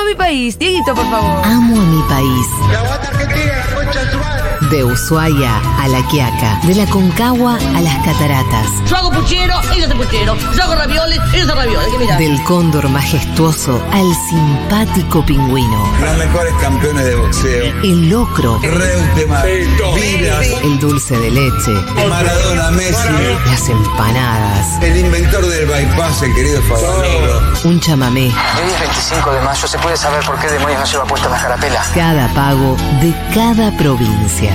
Amo a mi país. Dieguito, por favor. Amo a mi país. De Ushuaia a La Quiaca, de la Concagua a las Cataratas, Yo hago puchero, ellos hacen puchero. Yo hago ravioles, ellos hacen ravioles. ¿Qué mirá? del cóndor majestuoso al simpático pingüino, Los mejores campeones de boxeo. el locro, Reutemann, el dulce de leche, Maradona, Messi. las empanadas, El inventor del bypass, el querido Favaloro. un chamamé, Hoy es 25 de mayo, ¿se puede saber por qué demonios no lleva puesta la carapela? cada pago de cada provincia.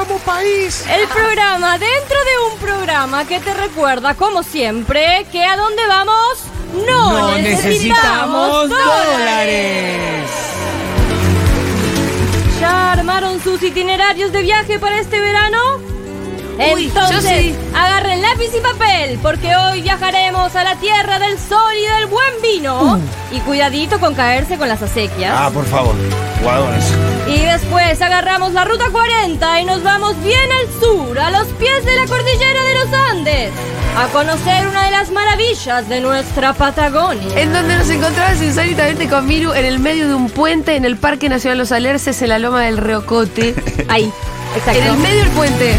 amo, país. El programa dentro de un programa que te recuerda, como siempre, que a dónde vamos no, necesitamos, dólares. ¿Ya armaron sus itinerarios de viaje para este verano? Uy, Entonces, sí. agarren lápiz y papel, porque hoy viajaremos a la tierra del sol y del buen vino. Y cuidadito con caerse con las acequias. Ah, por favor. Guadones. Y después agarramos la ruta 40 y nos vamos bien al sur, a los pies de la cordillera de los Andes, a conocer una de las maravillas de nuestra Patagonia. En donde nos encontramos insólitamente con Miru en el medio de un puente en el Parque Nacional Los Alerces en la Loma del Reocote. Ahí, exacto. en el medio del puente.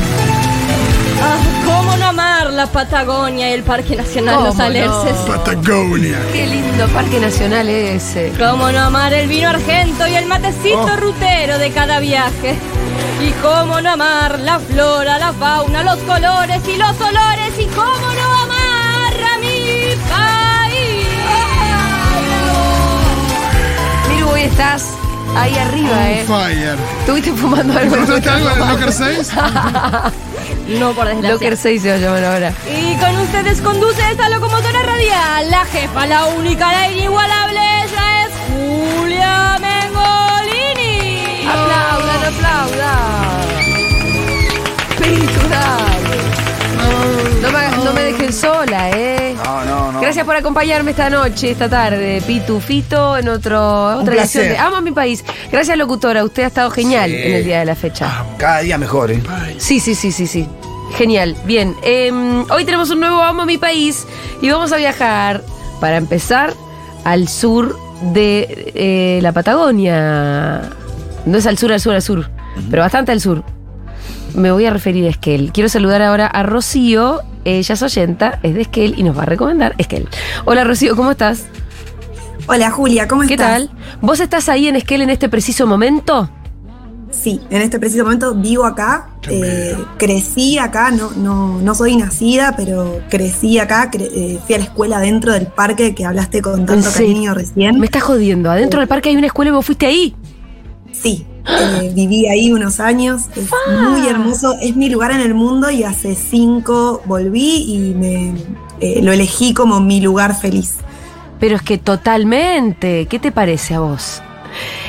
Ah, ¿Cómo no amar la Patagonia y el Parque Nacional Los ¿Cómo no? Alerces? Patagonia. Qué lindo parque nacional ese. ¿Cómo no amar el vino argento y el matecito Oh. rutero de cada viaje? Y cómo no amar la flora, la fauna, los colores y los olores. Y cómo no amar a mi país. Miru, hoy estás ahí arriba, ¿eh? Fire. ¿Estuviste fumando algo? ¿Encontraste algo en el Locker 6? No, por desgracia. Locker 6 se va a llamar ahora. Y con ustedes conduce esta locomotora radial, la jefa, la única, la inigualable, ella es Julia Mengolini. Aplaudan, aplaudan. Dale. No me, no me dejen sola, ¿eh? No, no, no. Gracias por acompañarme esta noche, esta tarde. Pitu Fito en otro, otra edición de Amo a mi país. Gracias, locutora. Usted ha estado genial Sí. en el día de la fecha. Cada día mejor, ¿eh? Sí, sí, sí, sí, sí. Genial. Bien. em, hoy tenemos un nuevo Amo a mi país y vamos a viajar, para empezar, al sur de eh, la Patagonia. No es al sur, al sur, al sur, pero bastante al sur. Me voy a referir a Esquel. Quiero saludar ahora a Rocío. Ella es oyenta, es de Esquel y nos va a recomendar Esquel. Hola Rocío, ¿cómo estás? Hola Julia, ¿cómo ¿Qué estás? tal? ¿Vos estás ahí en Esquel en este preciso momento? Sí, en este preciso momento vivo acá, eh, crecí acá, no, no, no soy nacida, pero crecí acá, cre- eh, fui a la escuela dentro del parque que hablaste con tanto cariño recién. Me estás jodiendo. Adentro del parque hay una escuela y vos fuiste ahí. Sí, eh, viví ahí unos años, es muy hermoso, es mi lugar en el mundo y hace cinco volví y me eh, lo elegí como mi lugar feliz. Pero es que totalmente. ¿Qué te parece a vos?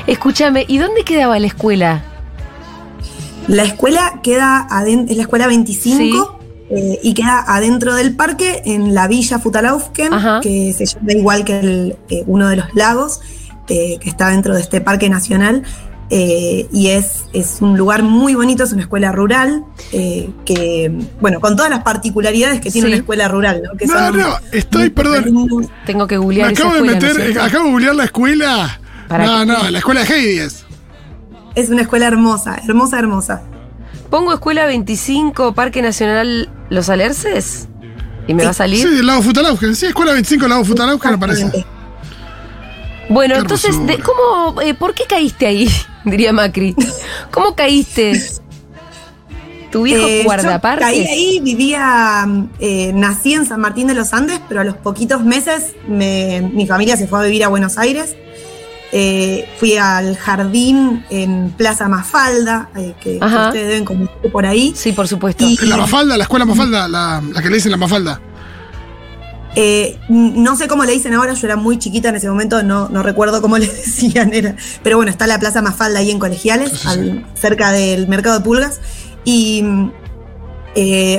Escúchame, ¿y dónde quedaba la escuela? La escuela queda adentro, es la escuela 25 eh, y queda adentro del parque en la villa Futalaufken, Ajá. que se llama igual que el, eh, uno de los lagos eh, que está dentro de este parque nacional. eh, y es, es un lugar muy bonito, es una escuela rural, eh, que, bueno, con todas las particularidades que tiene Sí. una escuela rural, ¿no? Que No, son no, estoy, muy perdón. Tengo que Me googlear esa acabo de escuela, ¿no es meter, acabo de googlear la escuela. ¿Para no, qué? no, la escuela de Heidi es. Es una escuela hermosa, hermosa, hermosa. Pongo Escuela 25, Parque Nacional Los Alerces. ¿Y me Sí. va a salir? Sí, del lago Futalaugen. Sí, escuela 25, lago Futalaugen, me parece. Exactamente. Bueno, Qué entonces, de- ¿cómo, eh, ¿por qué caíste ahí? Diría Macri. ¿Cómo caíste? ¿Tu viejo Eh, yo caí ahí, vivía, eh, nací en San Martín de los Andes, pero a los poquitos meses me- mi familia se fue a vivir a Buenos Aires. Eh, fui al jardín en Plaza Mafalda, eh, que, ustedes deben conocer por ahí. Sí, por supuesto. Y- En la Mafalda, la escuela Mafalda, la, la que le dicen la Mafalda. Eh, no sé cómo le dicen ahora, yo era muy chiquita en ese momento, no, no recuerdo cómo le decían, era, pero bueno, está la Plaza Mafalda ahí en Colegiales, al- cerca del Mercado de Pulgas, y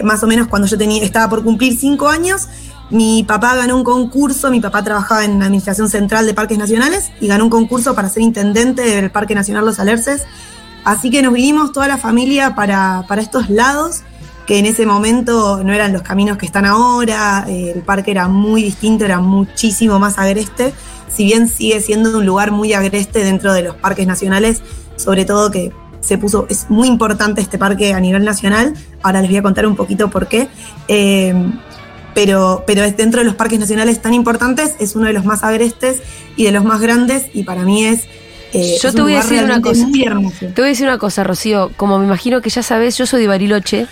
más o menos cuando yo tenía, estaba por cumplir cinco años, mi papá ganó un concurso, mi papá trabajaba en la Administración Central de Parques Nacionales y ganó un concurso para ser intendente del Parque Nacional Los Alerces, así que nos vinimos toda la familia para, para estos lados que en ese momento no eran los caminos que están ahora, eh, el parque era muy distinto, era muchísimo más agreste, si bien sigue siendo un lugar muy agreste dentro de los parques nacionales, sobre todo que se puso, es muy importante este parque a nivel nacional, ahora les voy a contar un poquito por qué, eh, pero, pero es dentro de los parques nacionales tan importantes, es uno de los más agrestes y de los más grandes, y para mí es... eh, Yo es te voy a decir una cosa. Te voy a decir una cosa, Rocío. Como me imagino que ya sabes, yo soy de Bariloche.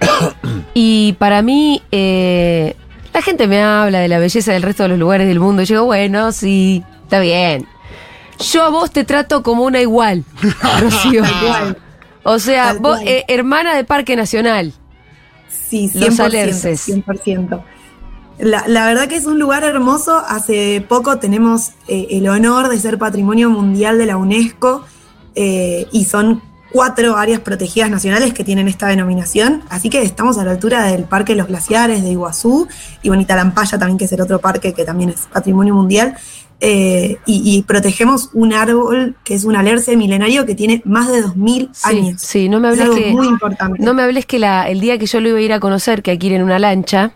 y para mí, eh, la gente me habla de la belleza del resto de los lugares del mundo. Y yo digo, bueno, sí, está bien. Yo a vos te trato como una igual, Rocío. Igual. O sea, Tal vos, eh, hermana de Parque Nacional. Sí, 100%. Los Alerces. 100%. La, la verdad que es un lugar hermoso. Hace poco tenemos eh, el honor de ser Patrimonio Mundial de la UNESCO eh, y son cuatro áreas protegidas nacionales que tienen esta denominación. Así que estamos a la altura del Parque Los Glaciares de Iguazú y Bonita Lampaya también, que es el otro parque que también es Patrimonio Mundial. Eh, y, y protegemos un árbol que es un alerce milenario que tiene más de 2.000 Sí, años. sí, no me Es hables algo que. muy importante. No me hables que la, el día que yo lo iba a ir a conocer, que ir en una lancha,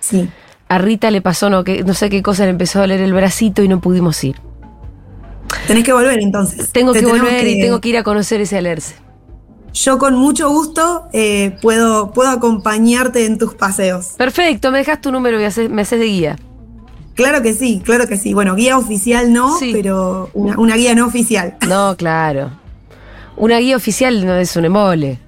Sí. a Rita le pasó no, que, no sé qué cosa, le empezó a doler el bracito y no pudimos ir. Tenés que volver entonces. Tengo Te que volver y tengo que ir a conocer ese alerce. Yo con mucho gusto eh, puedo, puedo acompañarte en tus paseos. Perfecto, me dejas tu número y haces- me haces de guía. Claro que sí, claro que sí. Bueno, guía oficial no, Sí. pero una, una guía no oficial. No, claro. Una guía oficial no es un embole.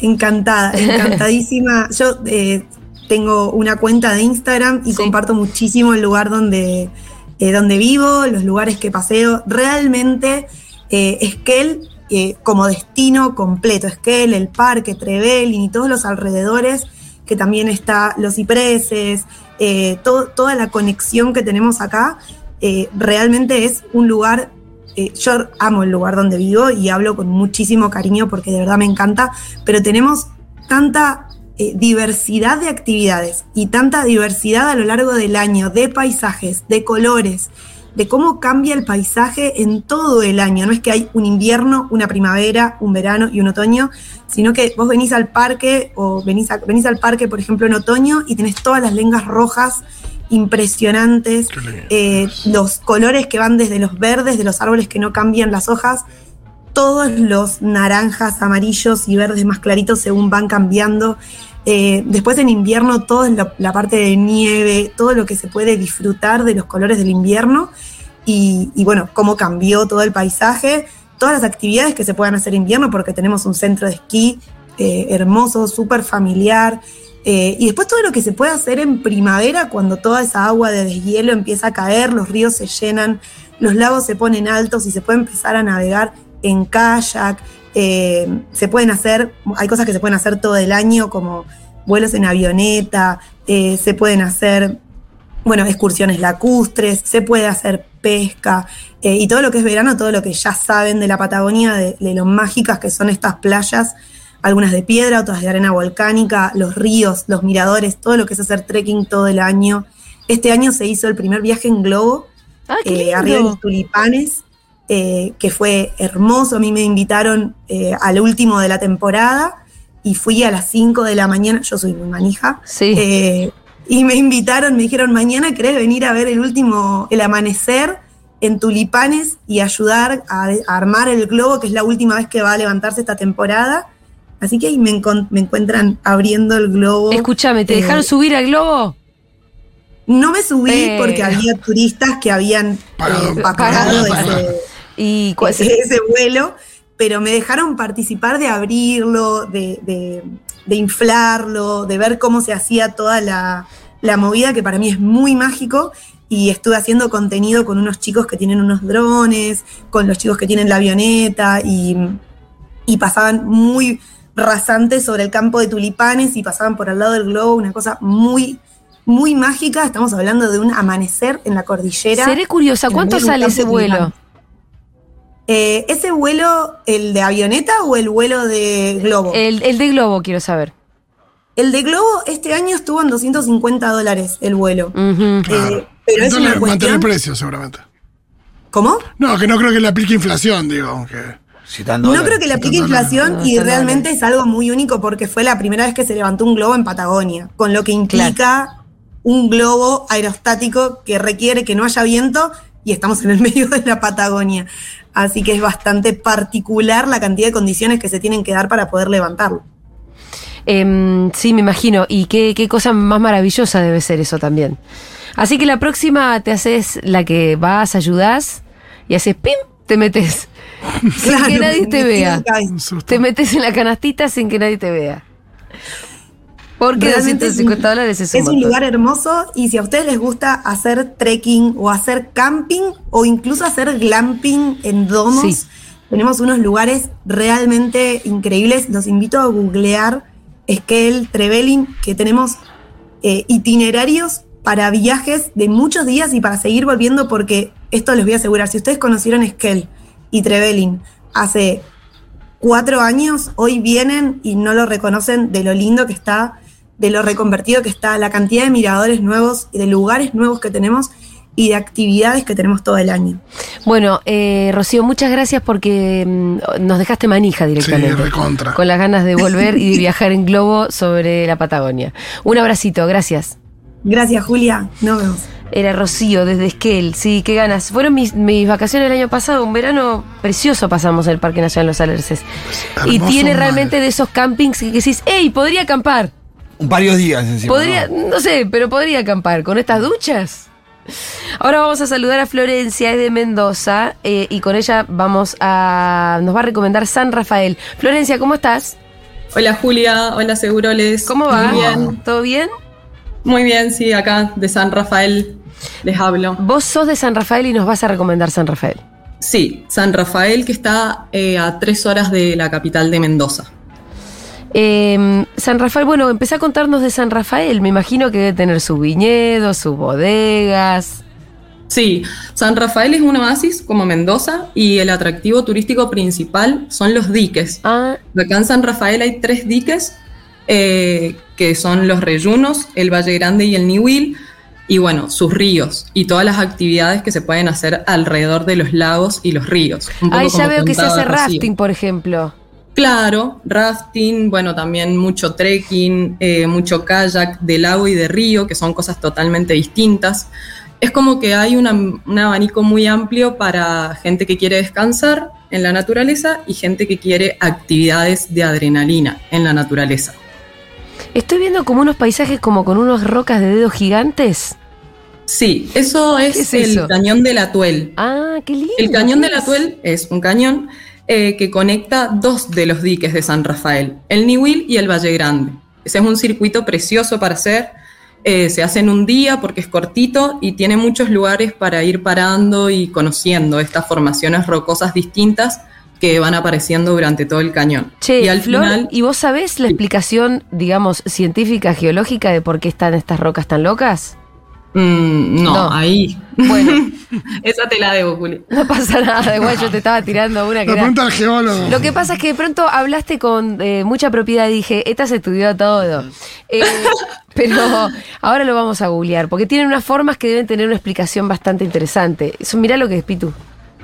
Encantada, encantadísima. Yo eh, tengo una cuenta de Instagram y Sí. comparto muchísimo el lugar donde, eh, donde vivo, los lugares que paseo. Realmente, eh, Esquel eh, como destino completo, Esquel, el parque, Trevelin y todos los alrededores, que también está los cipreses, eh, todo- toda la conexión que tenemos acá, eh, realmente es un lugar eh, yo amo el lugar donde vivo y hablo con muchísimo cariño porque de verdad me encanta, pero tenemos tanta eh, diversidad de actividades y tanta diversidad a lo largo del año, de paisajes, de colores, de cómo cambia el paisaje en todo el año. No es que hay un invierno, una primavera, un verano y un otoño, sino que vos venís al parque o venís, a- venís al parque, por ejemplo, en otoño y tenés todas las lengas rojas impresionantes, eh, los colores que van desde los verdes, de los árboles que no cambian las hojas, todos los naranjas, amarillos y verdes más claritos según van cambiando. Eh, después en invierno, toda la, parte de nieve, todo lo que se puede disfrutar de los colores del invierno y, y bueno, cómo cambió todo el paisaje, todas las actividades que se puedan hacer en invierno, porque tenemos un centro de esquí eh, hermoso, súper familiar. eh, y después todo lo que se puede hacer en primavera, cuando toda esa agua de deshielo empieza a caer, los ríos se llenan, los lagos se ponen altos y se puede empezar a navegar en kayak. eh, se pueden hacer, hay cosas que se pueden hacer todo el año, como vuelos en avioneta, eh, se pueden hacer, bueno, excursiones lacustres, se puede hacer pesca, eh, y todo lo que es verano, todo lo que ya saben de la Patagonia, de, de lo mágicas que son estas playas, algunas de piedra, otras de arena volcánica, los ríos, los miradores, todo lo que es hacer trekking todo el año. Este año se hizo el primer viaje en globo, ¡Ah, eh, arriba de los tulipanes, eh, que fue hermoso. A mí me invitaron eh, al último de la temporada y fui a las 5 de la mañana. Yo soy muy manija. Sí. eh, y me invitaron, me dijeron, mañana querés venir a ver el último, el amanecer en tulipanes y ayudar a, a armar el globo, que es la última vez que va a levantarse esta temporada. Así que ahí me, encuentran abriendo el globo. Escúchame, ¿te Eh, dejaron subir al globo? No me subí porque había turistas que habían Pagado. eh, pagado Pagado. ese, ¿Y cuál- ese, ese vuelo, pero me dejaron participar de abrirlo, de, de- de inflarlo, de ver cómo se hacía toda la, la movida, que para mí es muy mágico. Y estuve haciendo contenido con unos chicos que tienen unos drones, con los chicos que tienen la avioneta, y, y pasaban muy rasantes sobre el campo de tulipanes y pasaban por al lado del globo, una cosa muy muy mágica. Estamos hablando de un amanecer en la cordillera. Seré curiosa, ¿cuánto sale ese vuelo? Eh, ¿Ese vuelo, el de avioneta o el vuelo de globo? El, el de globo, quiero saber. El de globo este año estuvo en 250 dólares el vuelo. Eh, pero es Entonces una mantener el precio, seguramente. ¿Cómo? No, que no creo que le aplique inflación, digo. aunque- Si No creo que le aplique inflación No, y realmente es algo muy único porque fue la primera vez que se levantó un globo en Patagonia, con lo que implica un globo aerostático que requiere que no haya viento y estamos en el medio de la Patagonia. Así que es bastante particular la cantidad de condiciones que se tienen que dar para poder levantarlo. Em, sí, me imagino. Y qué, qué cosa más maravillosa debe ser eso también. Así que la próxima te haces la que vas, ayudás y haces pim, te metes. sin que nadie te vea. Te metes en la canastita sin que nadie te vea. Porque Realmente es 250 un- dólares es un Es un lugar hermoso y si a ustedes les gusta hacer trekking o hacer camping o incluso hacer glamping en domos, Sí. tenemos unos lugares realmente increíbles. Los invito a googlear Esquel, Trevelin, que tenemos eh, itinerarios para viajes de muchos días y para seguir volviendo porque esto les voy a asegurar, si ustedes conocieron Esquel y Trevelin hace cuatro años, hoy vienen y no lo reconocen de lo lindo que está, de lo reconvertido que está, la cantidad de miradores nuevos y de lugares nuevos que tenemos y de actividades que tenemos todo el año. Bueno, eh, Rocío, muchas gracias porque mm, nos dejaste manija directamente. Sí, recontra. Con las ganas de volver y de viajar en globo sobre la Patagonia. Un abracito, gracias. Gracias, Julia. Nos vemos. Era Rocío desde Esquel, sí, qué ganas. Fueron mis, mis vacaciones el año pasado, un verano precioso pasamos en el Parque Nacional Los Alerces. y tiene mar. realmente de esos campings que decís, ¡Ey, podría acampar! Varios días encima. Podría, ¿no? no sé, pero podría acampar con estas duchas. Ahora vamos a saludar a Florencia, es de Mendoza, eh, y con ella vamos a. nos va a recomendar San Rafael. Florencia, ¿cómo estás? Hola Julia, hola Seguroles. ¿Cómo va? Muy bien, ¿Todo bien? muy bien, sí, acá de San Rafael les hablo. Vos sos de San Rafael y nos vas a recomendar San Rafael. Sí, San Rafael que está eh, a tres horas de la capital de Mendoza. Eh, San Rafael, bueno, empecé a contarnos de San Rafael. Me imagino que debe tener sus viñedos, sus bodegas. Sí, San Rafael es un oasis como Mendoza y el atractivo turístico principal son los diques. Ah, Acá en San Rafael hay tres diques eh, que son los Reyunos, el Valle Grande y el Niwil. Y bueno, sus ríos y todas las actividades que se pueden hacer alrededor de los lagos y los ríos. Ahí ya veo que se hace rafting, por ejemplo. Claro, rafting, bueno, también mucho trekking, eh, mucho kayak de lago y de río, que son cosas totalmente distintas. Es como que hay una- un abanico muy amplio para gente que quiere descansar en la naturaleza y gente que quiere actividades de adrenalina en la naturaleza. Estoy viendo como unos paisajes como con unas rocas de dedos gigantes. Sí, eso es, ¿Qué es el eso? cañón del Atuel. Ah, qué lindo. El cañón ¿qué del? Atuel es un cañón eh, que conecta dos de los diques de San Rafael, el Niwil y el Valle Grande. Ese es un circuito precioso para hacer. eh, se hace en un día porque es cortito y tiene muchos lugares para ir parando y conociendo estas formaciones rocosas distintas que van apareciendo durante todo el cañón. Che, y al Flor, final, ¿y vos sabés la explicación, digamos, científica, geológica de por qué están estas rocas tan locas? Mm, no, No. ahí. Bueno, Esa te la debo, Juli. no pasa nada, igual yo te estaba tirando una que La era... pregunta al geólogo. Lo que pasa es que de pronto hablaste con eh, mucha propiedad y dije, esta se estudió todo. Eh, pero ahora lo vamos a googlear, porque tienen unas formas que deben tener una explicación bastante interesante. Eso, mirá lo que es Pitu.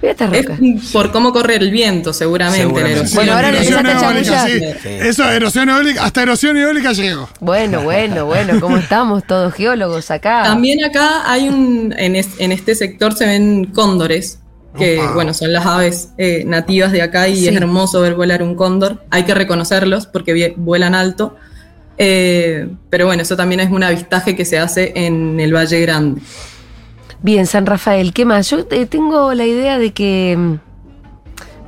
Es por cómo corre el viento, seguramente. Seguramente. erosión. Bueno, ahora erosión eólica, sí. Eso, erosión eólica, hasta erosión eólica llegó. Bueno, bueno, bueno, ¿cómo estamos todos geólogos acá? También acá hay un, en, es- en este sector se ven cóndores, que Opa. bueno, son las aves eh, nativas de acá y Sí. es hermoso ver volar un cóndor. Hay que reconocerlos porque vuelan alto. Eh, pero bueno, eso también es un avistaje que se hace en el Valle Grande. Bien, San Rafael, ¿qué más? Yo eh, tengo la idea de que mm,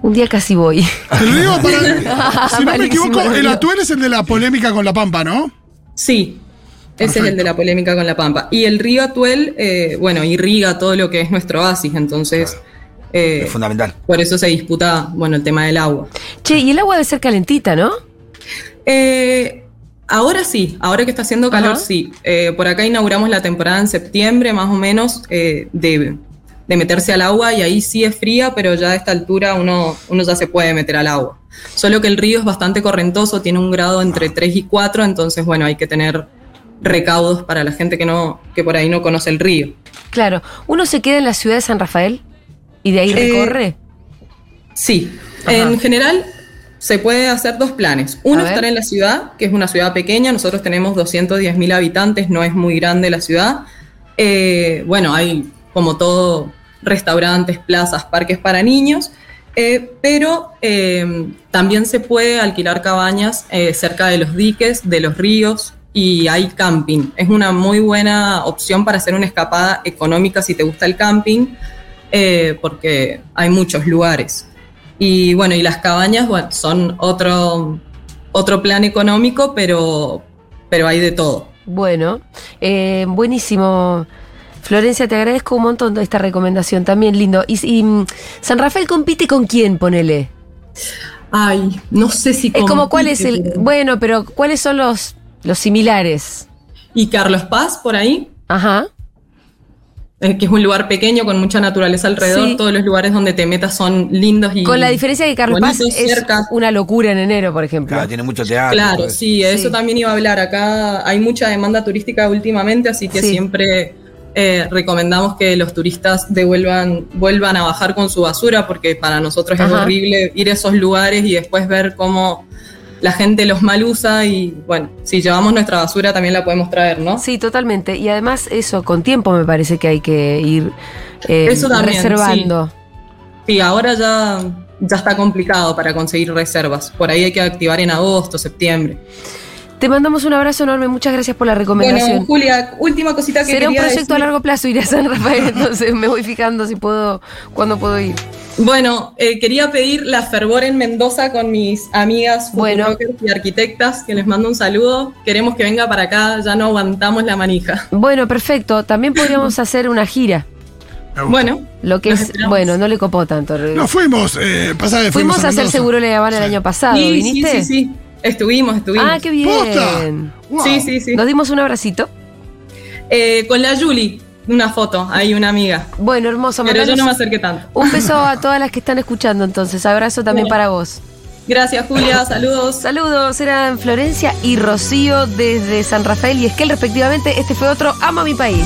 un día casi voy. Te lo digo para. si no me equivoco, el. Atuel es el de la polémica con la Pampa, ¿no? Sí, ese es el de la polémica con la Pampa. Y el río Atuel, eh, bueno, irriga todo lo que es nuestro oasis, entonces eh, Es fundamental. por eso se disputa, bueno, el tema del agua. Che, y el agua debe ser calentita, ¿no? Eh, Ahora sí, ahora que está haciendo calor, Ajá. sí. Eh, por acá inauguramos la temporada en septiembre, más o menos, eh, de, de meterse al agua y ahí sí es fría, pero ya a esta altura uno, uno ya se puede meter al agua. Solo que el río es bastante correntoso, tiene un grado entre 3 y 4, entonces bueno, hay que tener recaudos para la gente que, no, que por ahí no conoce el río. Claro. ¿Uno se queda en la ciudad de San Rafael y de ahí Eh, recorre? Sí, Ajá. en general se puede hacer dos planes. Uno, estar en la ciudad, que es una ciudad pequeña, nosotros tenemos 210 mil habitantes, no es muy grande la ciudad. Eh, bueno, hay como todo, restaurantes, plazas, parques para niños, eh, pero eh, también se puede alquilar cabañas cerca de los diques, de los ríos. Y hay camping. Es una muy buena opción para hacer una escapada económica si te gusta el camping, porque hay muchos lugares. Y bueno, y las cabañas bueno, son otro, otro plan económico, pero, pero hay de todo. Bueno, eh, buenísimo. Florencia, te agradezco un montón esta recomendación, también lindo. Y, y, mm, San Rafael compite con quién, ponele. Ay, no sé si... Es como cuál es el. pero- Bueno, pero ¿cuáles son los, los similares? Y Carlos Paz, por ahí, Ajá. Eh, que es un lugar pequeño con mucha naturaleza alrededor. Sí. Todos los lugares donde te metas son lindos y... Con la diferencia de que Carlos Paz es cerca. una locura en enero, por ejemplo. Claro, tiene mucho teatro. Claro, pues. sí, eso Sí. también iba a hablar. Acá hay mucha demanda turística últimamente, así que Sí. siempre eh, recomendamos que los turistas devuelvan, vuelvan a bajar con su basura, porque para nosotros es Ajá. horrible ir a esos lugares y después ver cómo la gente los mal usa y bueno, si llevamos nuestra basura también la podemos traer, ¿no? Sí, totalmente. Y además, eso, con tiempo me parece que hay que ir eh, Eso también, reservando. Sí, ahora ya, ya está complicado para conseguir reservas. Por ahí hay que activar en agosto, septiembre. Te mandamos un abrazo enorme. Muchas gracias por la recomendación. Bueno, Julia, última cosita que Será un proyecto a largo plazo ir a San Rafael, entonces me voy fijando si puedo, cuándo puedo ir. Bueno, eh, quería pedir la fervor en Mendoza con mis amigas Bueno. y arquitectas, que les mando un saludo. Queremos que venga para acá, ya no aguantamos la manija. Bueno, perfecto. También podríamos hacer una gira. Bueno, Lo que es, esperamos. bueno, no le copó tanto. No fuimos, eh, pasa que Fuimos a hacer. Seguro Habana el año pasado, sí, sí, sí, sí. Estuvimos, estuvimos. Ah, qué bien. Wow. Sí, sí, sí. Nos dimos un abracito. Eh, con la Julie, una foto, hay una amiga. Bueno, hermoso. Pero yo no me acerqué tanto. Un beso a todas las que están escuchando, entonces. Abrazo también Bueno. para vos. Gracias, Julia. Saludos. Saludos, eran Florencia y Rocío desde San Rafael y Esquel, respectivamente. Este fue otro Amo a mi país.